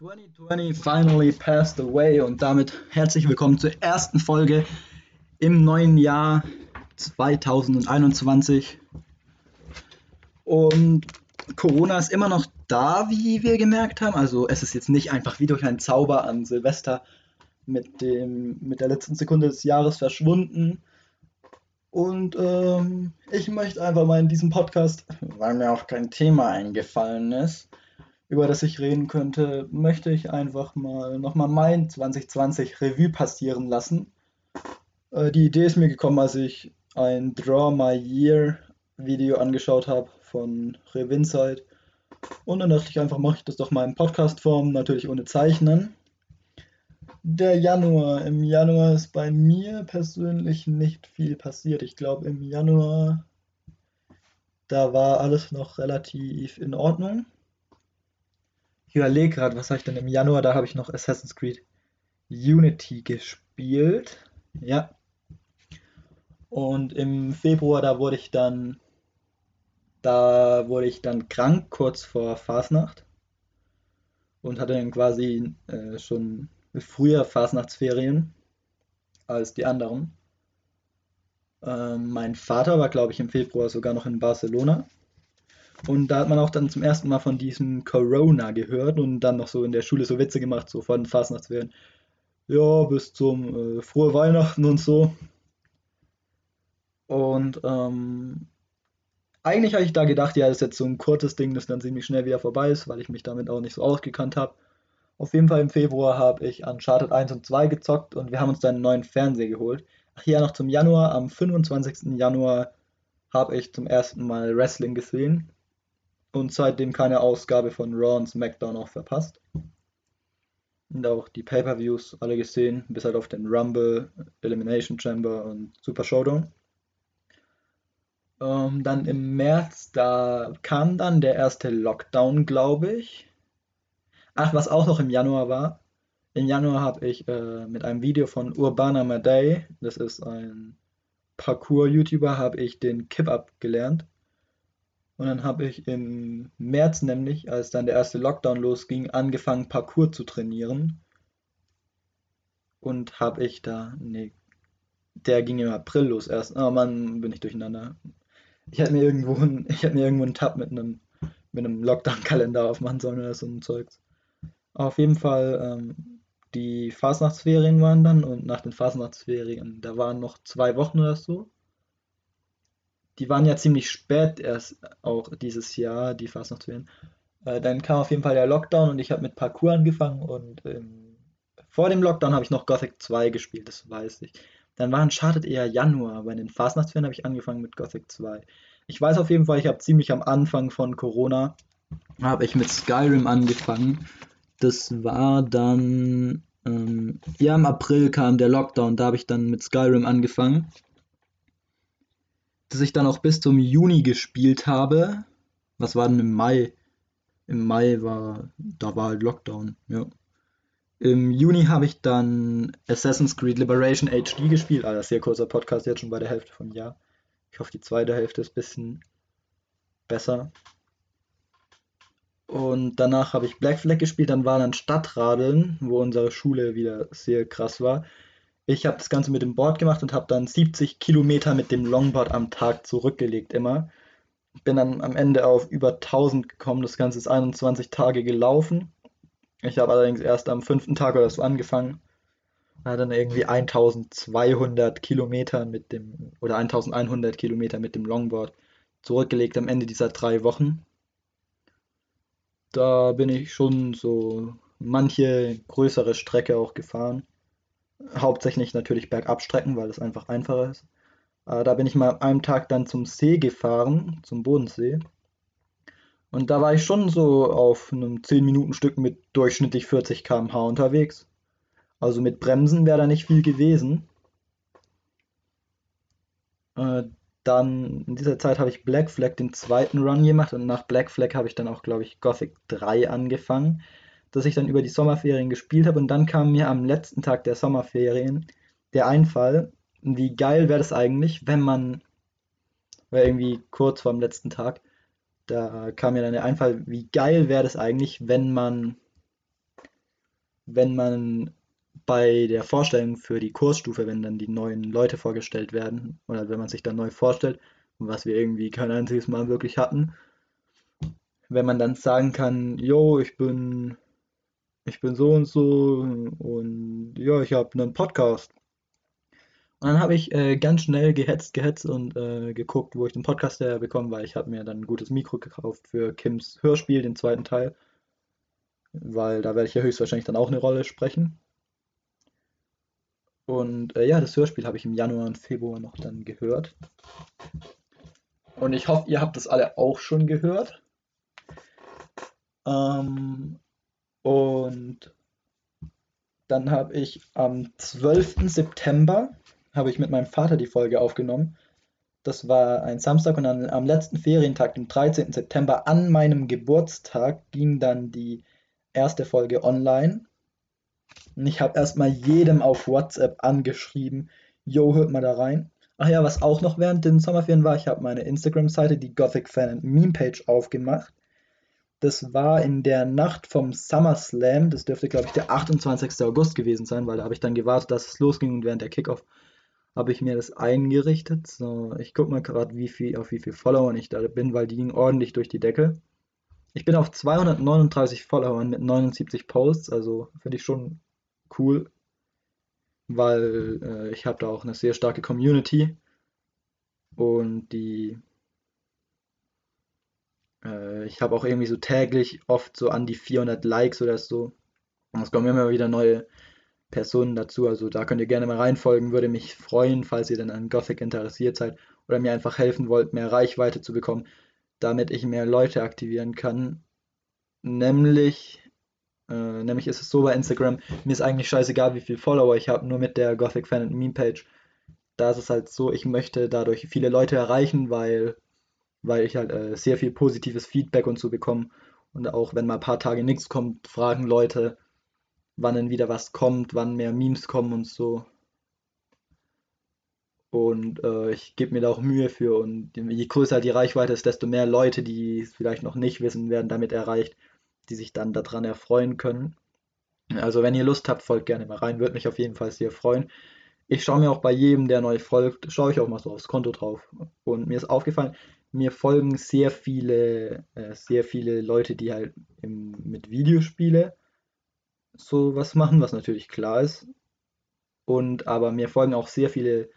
2020 finally passed away und damit herzlich willkommen zur ersten Folge im neuen Jahr 2021. Und Corona ist immer noch da, wie wir gemerkt haben. Also es ist jetzt nicht einfach wie durch einen Zauber an Silvester mit, dem, mit der letzten Sekunde des Jahres verschwunden. Und ähm, ich möchte einfach mal in diesem Podcast, weil mir auch kein Thema eingefallen ist, über das ich reden könnte, möchte ich einfach mal nochmal mein 2020 Revue passieren lassen. Äh, die Idee ist mir gekommen, als ich ein Draw My Year Video angeschaut habe von Revinside. Und dann dachte ich einfach, mache ich das doch mal in Podcast-Form, natürlich ohne Zeichnen. Der Januar. Im Januar ist bei mir persönlich nicht viel passiert. Ich glaube, im Januar, da war alles noch relativ in Ordnung. Ich überlege gerade, was habe ich denn im Januar? Da habe ich noch Assassin's Creed Unity gespielt. Ja. Und im Februar, da wurde ich dann, da wurde ich dann krank, kurz vor Fasnacht. Und hatte dann quasi äh, schon früher Fasnachtsferien als die anderen. Ähm, mein Vater war, glaube ich, im Februar sogar noch in Barcelona. Und da hat man auch dann zum ersten Mal von diesem Corona gehört und dann noch so in der Schule so Witze gemacht, so von Fastnachtsferien. Ja, bis zum äh, frohe Weihnachten und so. Und ähm, eigentlich habe ich da gedacht, ja, das ist jetzt so ein kurzes Ding, das dann ziemlich schnell wieder vorbei ist, weil ich mich damit auch nicht so ausgekannt habe. Auf jeden Fall im Februar habe ich Uncharted 1 und 2 gezockt und wir haben uns dann einen neuen Fernseher geholt. Ach ja, noch zum Januar, am 25. Januar habe ich zum ersten Mal Wrestling gesehen und seitdem keine Ausgabe von Raw und SmackDown auch verpasst. Und auch die Pay-Per-Views alle gesehen, bis halt auf den Rumble, Elimination Chamber und Super Showdown. Ähm, dann im März, da kam dann der erste Lockdown, glaube ich. Ach, was auch noch im Januar war. Im Januar habe ich äh, mit einem Video von Urbana Madei, das ist ein Parkour-YouTuber, habe ich den Kip-Up gelernt. Und dann habe ich im März nämlich, als dann der erste Lockdown losging, angefangen Parkour zu trainieren. Und habe ich da, nee, der ging im April los erst. Oh Mann, bin ich durcheinander. Ich hätte mir irgendwo, ein, ich hätte mir irgendwo einen Tab mit einem, mit einem Lockdown-Kalender aufmachen sollen oder so ein Zeugs. Auf jeden Fall, ähm, die Fasnachtsferien waren dann und nach den Fasnachtsferien, da waren noch zwei Wochen oder so die waren ja ziemlich spät erst auch dieses Jahr, die Fastnachtsferien. Äh, dann kam auf jeden Fall der Lockdown und ich habe mit Parkour angefangen und ähm, vor dem Lockdown habe ich noch Gothic 2 gespielt, das weiß ich. Dann war Uncharted eher Januar, bei den Fastnachtsferien habe ich angefangen mit Gothic 2. Ich weiß auf jeden Fall, ich habe ziemlich am Anfang von Corona, habe ich mit Skyrim angefangen. Das war dann, ähm, ja im April kam der Lockdown, da habe ich dann mit Skyrim angefangen das ich dann auch bis zum Juni gespielt habe. Was war denn im Mai? Im Mai war, da war halt Lockdown, ja. Im Juni habe ich dann Assassin's Creed Liberation HD gespielt. Ah, das ist sehr kurzer Podcast, jetzt schon bei der Hälfte vom Jahr. Ich hoffe, die zweite Hälfte ist ein bisschen besser. Und danach habe ich Black Flag gespielt, dann war dann Stadtradeln, wo unsere Schule wieder sehr krass war. Ich habe das Ganze mit dem Board gemacht und habe dann 70 Kilometer mit dem Longboard am Tag zurückgelegt immer. Bin dann am Ende auf über 1000 gekommen. Das Ganze ist 21 Tage gelaufen. Ich habe allerdings erst am fünften Tag oder so angefangen. War dann irgendwie 1200 Kilometer mit dem, oder 1100 Kilometer mit dem Longboard zurückgelegt am Ende dieser drei Wochen. Da bin ich schon so manche größere Strecke auch gefahren. Hauptsächlich natürlich Bergabstrecken, weil es einfach einfacher ist. Äh, da bin ich mal an einem Tag dann zum See gefahren, zum Bodensee. Und da war ich schon so auf einem 10-Minuten-Stück mit durchschnittlich 40 km/h unterwegs. Also mit Bremsen wäre da nicht viel gewesen. Äh, dann in dieser Zeit habe ich Black Flag den zweiten Run gemacht und nach Black Flag habe ich dann auch, glaube ich, Gothic 3 angefangen das ich dann über die Sommerferien gespielt habe. Und dann kam mir am letzten Tag der Sommerferien der Einfall, wie geil wäre das eigentlich, wenn man, war irgendwie kurz vor dem letzten Tag, da kam mir dann der Einfall, wie geil wäre das eigentlich, wenn man wenn man bei der Vorstellung für die Kursstufe, wenn dann die neuen Leute vorgestellt werden, oder wenn man sich dann neu vorstellt, was wir irgendwie kein einziges Mal wirklich hatten, wenn man dann sagen kann, jo, ich bin, ich bin so und so und ja, ich habe einen Podcast. Und dann habe ich äh, ganz schnell gehetzt, gehetzt und äh, geguckt, wo ich den Podcast herbekomme, weil ich habe mir dann ein gutes Mikro gekauft für Kims Hörspiel, den zweiten Teil, weil da werde ich ja höchstwahrscheinlich dann auch eine Rolle sprechen. Und äh, ja, das Hörspiel habe ich im Januar und Februar noch dann gehört. Und ich hoffe, ihr habt das alle auch schon gehört. Ähm, und dann habe ich am 12. September habe ich mit meinem Vater die Folge aufgenommen. Das war ein Samstag und dann am letzten Ferientag, dem 13. September, an meinem Geburtstag, ging dann die erste Folge online. Und ich habe erstmal jedem auf WhatsApp angeschrieben, yo, hört mal da rein. Ach ja, was auch noch während den Sommerferien war, ich habe meine Instagram-Seite, die Gothic Fan Meme Page, aufgemacht. Das war in der Nacht vom SummerSlam. Das dürfte, glaube ich, der 28. August gewesen sein, weil da habe ich dann gewartet, dass es losging und während der Kickoff habe ich mir das eingerichtet. So, ich gucke mal gerade, wie viel, auf wie viele Follower ich da bin, weil die gingen ordentlich durch die Decke. Ich bin auf 239 Followern mit 79 Posts, also finde ich schon cool, weil äh, ich habe da auch eine sehr starke Community und die äh, ich habe auch irgendwie so täglich oft so an die 400 Likes oder so. Und es kommen immer wieder neue Personen dazu, also da könnt ihr gerne mal reinfolgen, würde mich freuen, falls ihr dann an Gothic interessiert seid oder mir einfach helfen wollt, mehr Reichweite zu bekommen, damit ich mehr Leute aktivieren kann. Nämlich äh, nämlich ist es so bei Instagram, mir ist eigentlich scheißegal, wie viele Follower ich habe, nur mit der Gothic Fan Meme Page. Da ist es halt so, ich möchte dadurch viele Leute erreichen, weil, weil ich halt äh, sehr viel positives Feedback und so bekomme. Und auch wenn mal ein paar Tage nichts kommt, fragen Leute, wann denn wieder was kommt, wann mehr Memes kommen und so. Und äh, ich gebe mir da auch Mühe für. Und je größer die Reichweite ist, desto mehr Leute, die es vielleicht noch nicht wissen, werden damit erreicht die sich dann daran erfreuen können. Also wenn ihr Lust habt, folgt gerne mal rein, würde mich auf jeden Fall sehr freuen. Ich schaue mir auch bei jedem, der neu folgt, schaue ich auch mal so aufs Konto drauf. Und mir ist aufgefallen, mir folgen sehr viele, äh, sehr viele Leute, die halt im, mit Videospiele so was machen, was natürlich klar ist. Und aber mir folgen auch sehr viele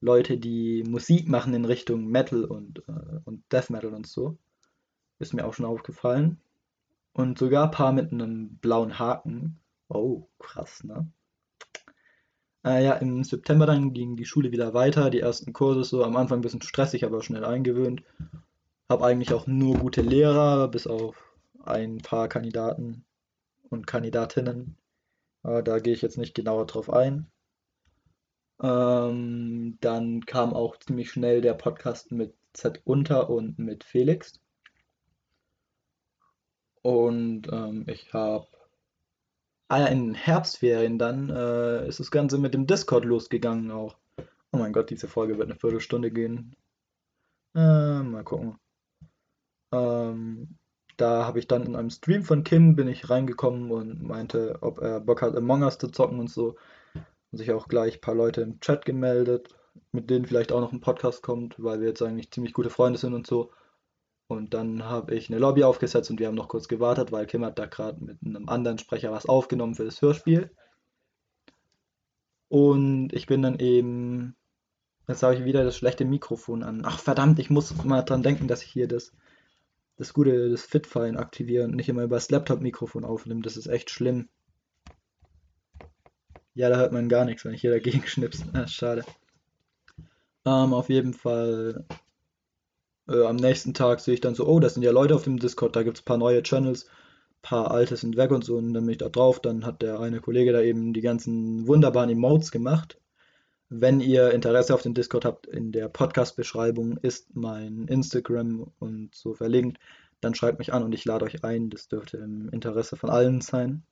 Leute, die Musik machen in Richtung Metal und, äh, und Death Metal und so. Ist mir auch schon aufgefallen. Und sogar ein paar mit einem blauen Haken. Oh, krass, ne? Äh, ja, im September dann ging die Schule wieder weiter. Die ersten Kurse so am Anfang ein bisschen stressig, aber schnell eingewöhnt. Hab eigentlich auch nur gute Lehrer, bis auf ein paar Kandidaten und Kandidatinnen. Aber da gehe ich jetzt nicht genauer drauf ein. Ähm, dann kam auch ziemlich schnell der Podcast mit Z Unter und mit Felix. Und ähm, ich habe in den Herbstferien dann äh, ist das Ganze mit dem Discord losgegangen auch. Oh mein Gott, diese Folge wird eine Viertelstunde gehen. Äh, mal gucken. Ähm, da habe ich dann in einem Stream von Kim bin ich reingekommen und meinte, ob er Bock hat, Among Us zu zocken und so. Und sich auch gleich ein paar Leute im Chat gemeldet, mit denen vielleicht auch noch ein Podcast kommt, weil wir jetzt eigentlich ziemlich gute Freunde sind und so. Und dann habe ich eine Lobby aufgesetzt und wir haben noch kurz gewartet, weil Kim hat da gerade mit einem anderen Sprecher was aufgenommen für das Hörspiel. Und ich bin dann eben. Jetzt habe ich wieder das schlechte Mikrofon an. Ach verdammt, ich muss mal dran denken, dass ich hier das, das gute, das Fitfallen aktiviere und nicht immer über das Laptop-Mikrofon aufnehme. Das ist echt schlimm. Ja, da hört man gar nichts, wenn ich hier dagegen schnips. Ah, schade. Ähm, auf jeden Fall äh, am nächsten Tag sehe ich dann so, oh, das sind ja Leute auf dem Discord, da gibt es ein paar neue Channels, ein paar alte sind weg und so. Und dann bin ich da drauf. Dann hat der eine Kollege da eben die ganzen wunderbaren Emotes gemacht. Wenn ihr Interesse auf den Discord habt, in der Podcast-Beschreibung ist mein Instagram und so verlinkt. Dann schreibt mich an und ich lade euch ein. Das dürfte im Interesse von allen sein.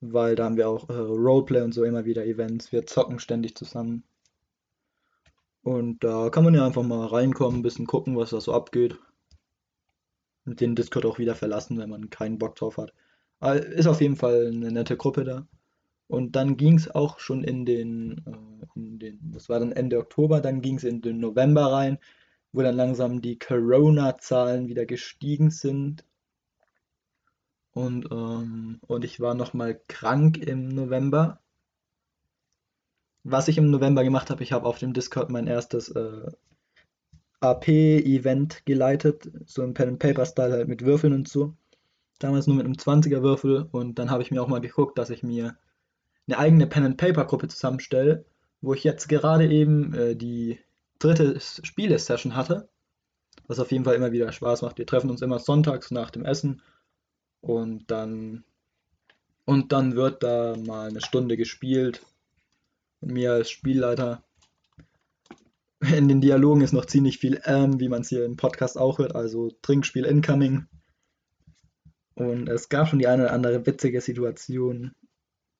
Weil da haben wir auch äh, Roleplay und so immer wieder Events. Wir zocken ständig zusammen. Und da kann man ja einfach mal reinkommen, ein bisschen gucken, was da so abgeht. Und den Discord auch wieder verlassen, wenn man keinen Bock drauf hat. Ist auf jeden Fall eine nette Gruppe da. Und dann ging es auch schon in den, äh, in den, das war dann Ende Oktober, dann ging es in den November rein, wo dann langsam die Corona-Zahlen wieder gestiegen sind. Und, ähm, und ich war nochmal krank im November. Was ich im November gemacht habe, ich habe auf dem Discord mein erstes äh, AP-Event geleitet, so im Pen-and-Paper-Style halt mit Würfeln und so. Damals nur mit einem 20er Würfel und dann habe ich mir auch mal geguckt, dass ich mir eine eigene Pen-and-Paper-Gruppe zusammenstelle, wo ich jetzt gerade eben äh, die dritte Spiele-Session hatte, was auf jeden Fall immer wieder Spaß macht. Wir treffen uns immer sonntags nach dem Essen und dann und dann wird da mal eine Stunde gespielt. Und mir als Spielleiter in den Dialogen ist noch ziemlich viel ähm, wie man es hier im Podcast auch hört, also Trinkspiel incoming. Und es gab schon die eine oder andere witzige Situation.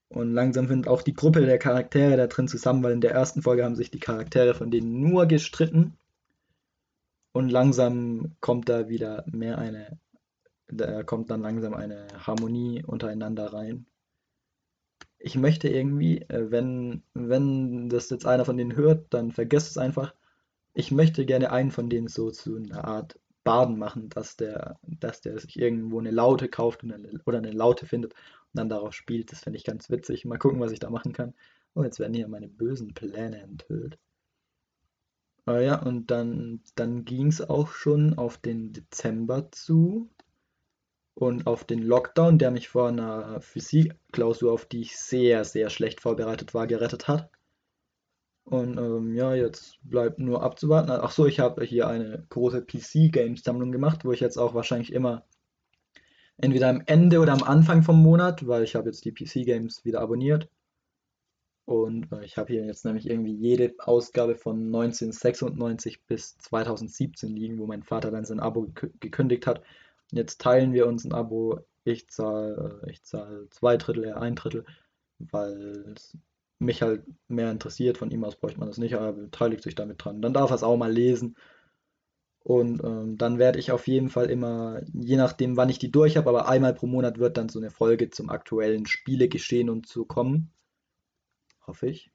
Und langsam findet auch die Gruppe der Charaktere da drin zusammen, weil in der ersten Folge haben sich die Charaktere von denen nur gestritten. Und langsam kommt da wieder mehr eine, da kommt dann langsam eine Harmonie untereinander rein. Ich möchte irgendwie, äh, wenn, wenn das jetzt einer von denen hört, dann vergesst es einfach. Ich möchte gerne einen von denen so zu einer Art Baden machen, dass der, dass der sich irgendwo eine Laute kauft oder eine Laute findet und dann darauf spielt. Das finde ich ganz witzig. Mal gucken, was ich da machen kann. Oh, jetzt werden hier meine bösen Pläne enthüllt. Oh ja, und dann, dann ging es auch schon auf den Dezember zu und auf den Lockdown, der mich vor einer Physikklausur, auf die ich sehr, sehr schlecht vorbereitet war, gerettet hat. Und ähm, ja, jetzt bleibt nur abzuwarten. Ach so, ich habe hier eine große PC-Games-Sammlung gemacht, wo ich jetzt auch wahrscheinlich immer entweder am Ende oder am Anfang vom Monat, weil ich habe jetzt die PC-Games wieder abonniert. Und äh, ich habe hier jetzt nämlich irgendwie jede Ausgabe von 1996 bis 2017 liegen, wo mein Vater dann sein Abo gekündigt hat. Jetzt teilen wir uns ein Abo. Ich zahle äh, ich zahl zwei Drittel, er ein Drittel, weil es mich halt mehr interessiert. Von ihm aus bräuchte man das nicht, aber er beteiligt sich damit dran. Dann darf er es auch mal lesen. Und ähm, dann werde ich auf jeden Fall immer, je nachdem, wann ich die durch habe, aber einmal pro Monat wird dann so eine Folge zum aktuellen Spielegeschehen und so kommen. Hoffe ich.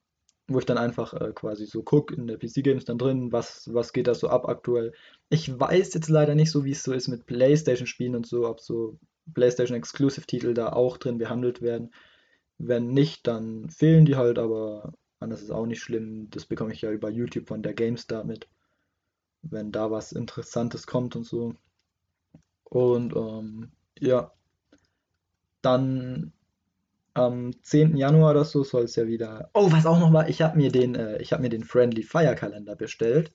Wo ich dann einfach äh, quasi so gucke in der PC-Games dann drin, was, was geht da so ab aktuell. Ich weiß jetzt leider nicht so, wie es so ist mit PlayStation-Spielen und so, ob so PlayStation-Exclusive-Titel da auch drin behandelt werden. Wenn nicht, dann fehlen die halt, aber anders ist auch nicht schlimm. Das bekomme ich ja über YouTube von der GameStar mit wenn da was Interessantes kommt und so. Und ähm, ja, dann am 10. Januar oder so soll es ja wieder. Oh, was auch noch war, ich habe mir den, äh, ich mir den Friendly Fire Kalender bestellt.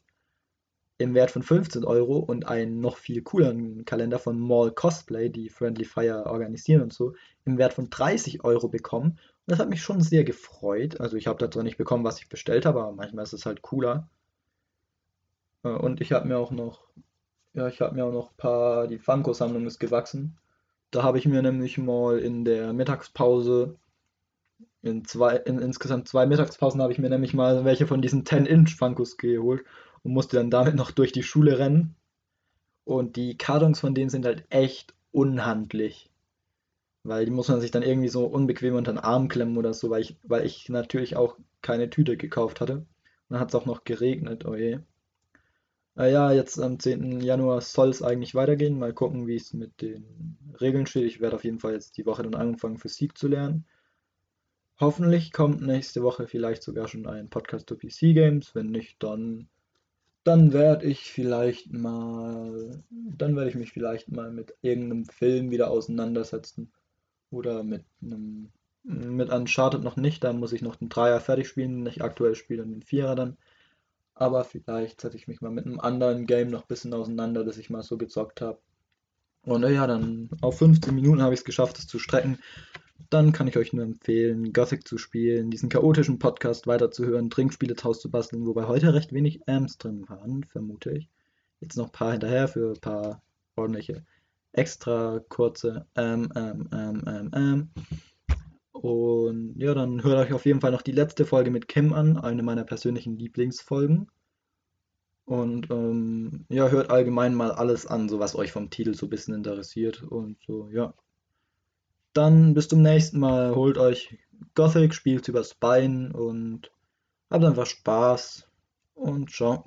Im Wert von 15 Euro und einen noch viel cooleren Kalender von Mall Cosplay, die Friendly Fire organisieren und so, im Wert von 30 Euro bekommen. Und das hat mich schon sehr gefreut. Also ich habe da zwar nicht bekommen, was ich bestellt habe, aber manchmal ist es halt cooler. Äh, und ich habe mir auch noch, ja, ich habe mir auch noch ein paar, die Funko-Sammlung ist gewachsen. Da habe ich mir nämlich mal in der Mittagspause, in zwei, in insgesamt zwei Mittagspausen habe ich mir nämlich mal welche von diesen 10-Inch Funkos geholt und musste dann damit noch durch die Schule rennen. Und die Kartons von denen sind halt echt unhandlich. Weil die muss man sich dann irgendwie so unbequem unter den Arm klemmen oder so, weil ich, weil ich natürlich auch keine Tüte gekauft hatte. Und dann hat es auch noch geregnet, oh je. Äh, ja, jetzt am 10. Januar soll es eigentlich weitergehen. Mal gucken, wie es mit den Regeln steht. Ich werde auf jeden Fall jetzt die Woche dann anfangen, Physik zu lernen. Hoffentlich kommt nächste Woche vielleicht sogar schon ein Podcast zu PC Games. Wenn nicht, dann, dann werde ich vielleicht mal, dann werde ich mich vielleicht mal mit irgendeinem Film wieder auseinandersetzen. Oder mit einem, mit Uncharted noch nicht. Da muss ich noch den Dreier fertig spielen, den ich aktuell spiele und den Vierer dann. Aber vielleicht setze ich mich mal mit einem anderen Game noch ein bisschen auseinander, das ich mal so gezockt habe. Und ja, dann auf 15 Minuten habe ich es geschafft, es zu strecken. Dann kann ich euch nur empfehlen, Gothic zu spielen, diesen chaotischen Podcast weiterzuhören, Trinkspiele draus zu basteln, wobei heute recht wenig Amps drin waren, vermute ich. Jetzt noch ein paar hinterher für ein paar ordentliche, extra kurze ähm, ähm, ähm, ähm, ähm. Und ja, dann hört euch auf jeden Fall noch die letzte Folge mit Kim an, eine meiner persönlichen Lieblingsfolgen. Und ähm, ja, hört allgemein mal alles an, so was euch vom Titel so ein bisschen interessiert. Und so, ja. dann bis zum nächsten Mal. Holt euch Gothic, spielt übers Bein und habt einfach Spaß und ciao.